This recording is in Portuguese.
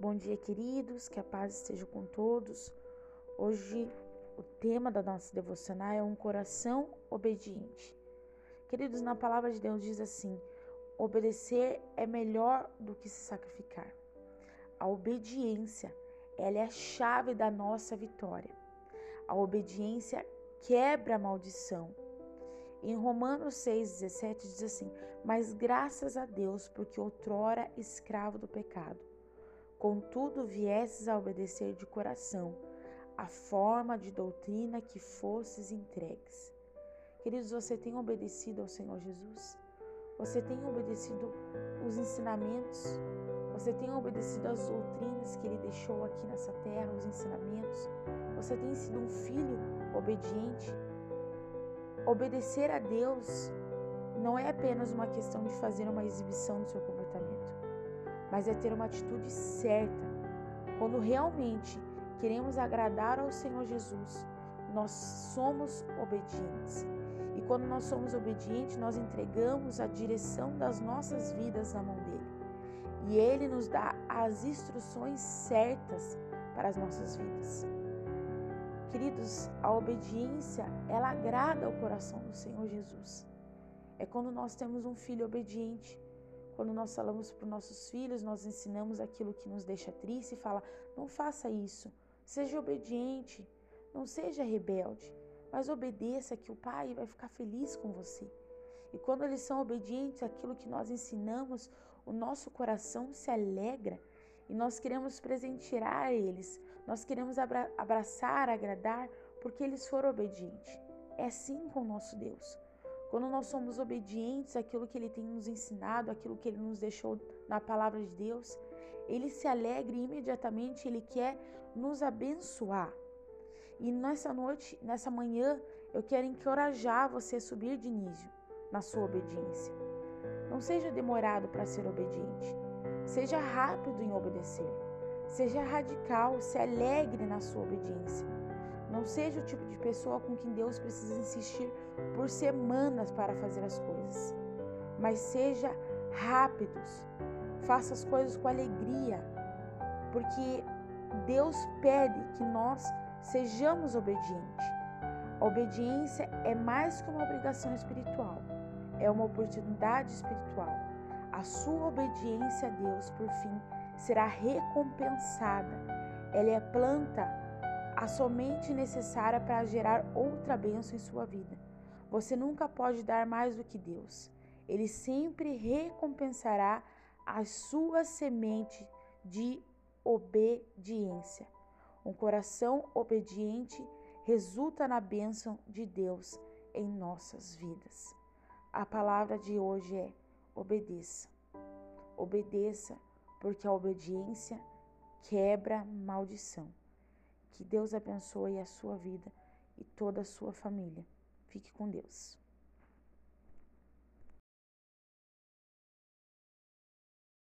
Bom dia, queridos, que a paz esteja com todos. Hoje o tema da nossa devocional é um coração obediente. Queridos, na palavra de Deus diz assim: obedecer é melhor do que se sacrificar. A obediência, ela é a chave da nossa vitória. A obediência quebra a maldição. Em Romanos 6,17 diz assim: Mas graças a Deus, porque outrora escravo do pecado, contudo viesses a obedecer de coração a forma de doutrina que fosses entregues. Queridos, você tem obedecido ao Senhor Jesus? Você tem obedecido os ensinamentos? Você tem obedecido as doutrinas que Ele deixou aqui nessa terra, os ensinamentos? Você tem sido um filho obediente? Obedecer a Deus não é apenas uma questão de fazer uma exibição do seu comportamento, mas é ter uma atitude certa. Quando realmente queremos agradar ao Senhor Jesus, nós somos obedientes. E quando nós somos obedientes, nós entregamos a direção das nossas vidas na mão dele. E ele nos dá as instruções certas para as nossas vidas. Queridos, a obediência, ela agrada ao coração do Senhor Jesus. É quando nós temos um filho obediente, quando nós falamos para os nossos filhos, nós ensinamos aquilo que nos deixa triste e fala: não faça isso, seja obediente, não seja rebelde, mas obedeça que o Pai vai ficar feliz com você. E quando eles são obedientes àquilo que nós ensinamos, o nosso coração se alegra e nós queremos presentear eles, nós queremos abra abraçar, agradar, porque eles foram obedientes. É assim com o nosso Deus. Quando nós somos obedientes àquilo que Ele tem nos ensinado, àquilo que Ele nos deixou na palavra de Deus, Ele se alegra e imediatamente Ele quer nos abençoar. E nessa noite, nessa manhã, eu quero encorajar você a subir de nível na sua obediência. Não seja demorado para ser obediente. Seja rápido em obedecer. Seja radical, se alegre na sua obediência. Não seja o tipo de pessoa com quem Deus precisa insistir por semanas para fazer as coisas. Mas seja rápidos. Faça as coisas com alegria. Porque Deus pede que nós sejamos obedientes. A obediência é mais que uma obrigação espiritual, é uma oportunidade espiritual. A sua obediência a Deus, por fim, será recompensada. Ela é planta a somente necessária para gerar outra bênção em sua vida. Você nunca pode dar mais do que Deus. Ele sempre recompensará a sua semente de obediência. Um coração obediente resulta na bênção de Deus em nossas vidas. A palavra de hoje é: obedeça. Obedeça, porque a obediência quebra maldição. Que Deus abençoe a sua vida e toda a sua família. Fique com Deus.